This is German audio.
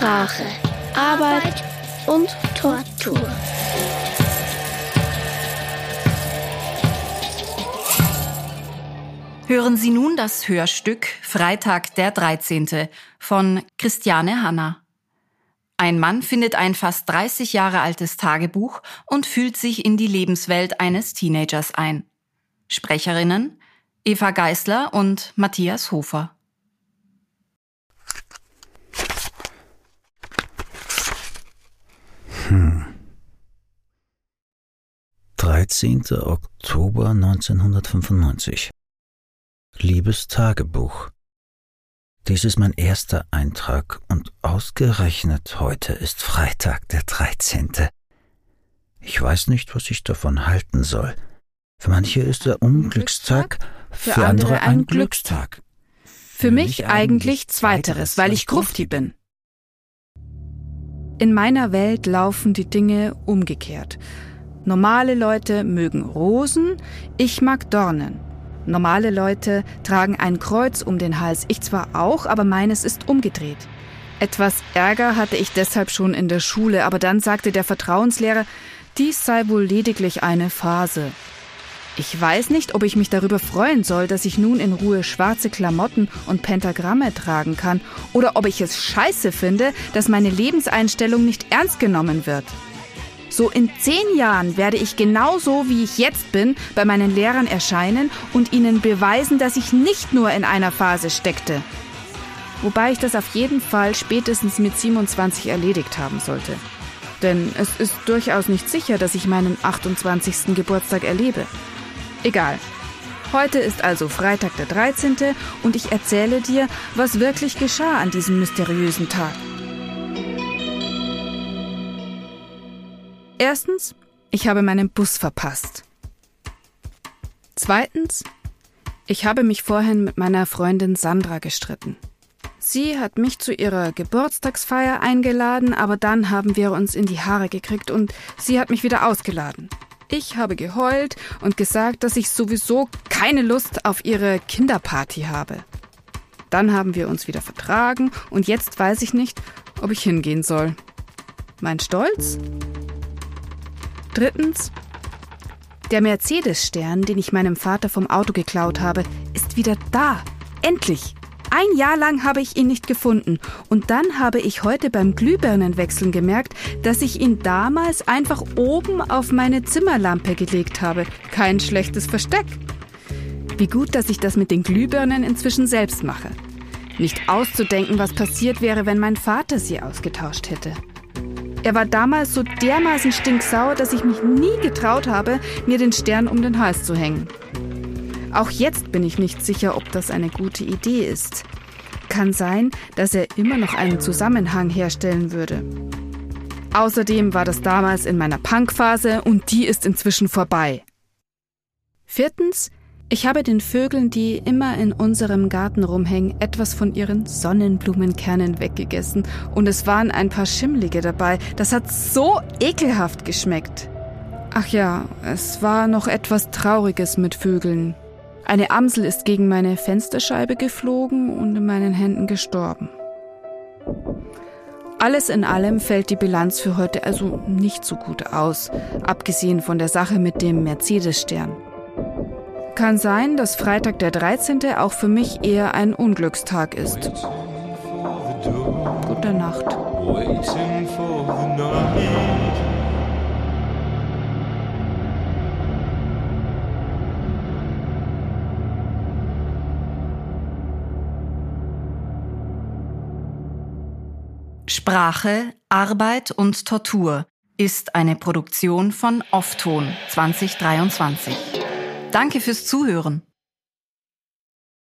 Sprache, Arbeit und Tortur. Hören Sie nun das Hörstück Freitag der 13. von Christiane Hanna. Ein Mann findet ein fast 30 Jahre altes Tagebuch und fühlt sich in die Lebenswelt eines Teenagers ein. Sprecherinnen Eva Geißler und Matthias Hofer. Hm. 13. Oktober 1995 Liebes Tagebuch dies ist mein erster Eintrag und ausgerechnet heute ist Freitag der 13. Ich weiß nicht, was ich davon halten soll. Für manche ist der Unglückstag, für, für andere ein Glückstag. Für mich eigentlich zweiteres, weil ich Grufti bin. In meiner Welt laufen die Dinge umgekehrt. Normale Leute mögen Rosen, ich mag Dornen. Normale Leute tragen ein Kreuz um den Hals, ich zwar auch, aber meines ist umgedreht. Etwas Ärger hatte ich deshalb schon in der Schule, aber dann sagte der Vertrauenslehrer, dies sei wohl lediglich eine Phase. Ich weiß nicht, ob ich mich darüber freuen soll, dass ich nun in Ruhe schwarze Klamotten und Pentagramme tragen kann, oder ob ich es scheiße finde, dass meine Lebenseinstellung nicht ernst genommen wird. So in zehn Jahren werde ich genauso, wie ich jetzt bin, bei meinen Lehrern erscheinen und ihnen beweisen, dass ich nicht nur in einer Phase steckte. Wobei ich das auf jeden Fall spätestens mit 27 erledigt haben sollte. Denn es ist durchaus nicht sicher, dass ich meinen 28. Geburtstag erlebe. Egal. Heute ist also Freitag der 13. und ich erzähle dir, was wirklich geschah an diesem mysteriösen Tag. Erstens, ich habe meinen Bus verpasst. Zweitens, ich habe mich vorhin mit meiner Freundin Sandra gestritten. Sie hat mich zu ihrer Geburtstagsfeier eingeladen, aber dann haben wir uns in die Haare gekriegt und sie hat mich wieder ausgeladen. Ich habe geheult und gesagt, dass ich sowieso keine Lust auf ihre Kinderparty habe. Dann haben wir uns wieder vertragen und jetzt weiß ich nicht, ob ich hingehen soll. Mein Stolz? Drittens, der Mercedes-Stern, den ich meinem Vater vom Auto geklaut habe, ist wieder da. Endlich! Ein Jahr lang habe ich ihn nicht gefunden und dann habe ich heute beim Glühbirnenwechseln gemerkt, dass ich ihn damals einfach oben auf meine Zimmerlampe gelegt habe. Kein schlechtes Versteck. Wie gut, dass ich das mit den Glühbirnen inzwischen selbst mache. Nicht auszudenken, was passiert wäre, wenn mein Vater sie ausgetauscht hätte. Er war damals so dermaßen stinksauer, dass ich mich nie getraut habe, mir den Stern um den Hals zu hängen. Auch jetzt bin ich nicht sicher, ob das eine gute Idee ist. Kann sein, dass er immer noch einen Zusammenhang herstellen würde. Außerdem war das damals in meiner Punkphase und die ist inzwischen vorbei. Viertens, ich habe den Vögeln, die immer in unserem Garten rumhängen, etwas von ihren Sonnenblumenkernen weggegessen und es waren ein paar Schimmlige dabei. Das hat so ekelhaft geschmeckt. Ach ja, es war noch etwas Trauriges mit Vögeln. Eine Amsel ist gegen meine Fensterscheibe geflogen und in meinen Händen gestorben. Alles in allem fällt die Bilanz für heute also nicht so gut aus, abgesehen von der Sache mit dem Mercedes-Stern. Kann sein, dass Freitag der 13. auch für mich eher ein Unglückstag ist. Gute Nacht. Sprache, Arbeit und Tortur ist eine Produktion von Offton 2023. Danke fürs Zuhören.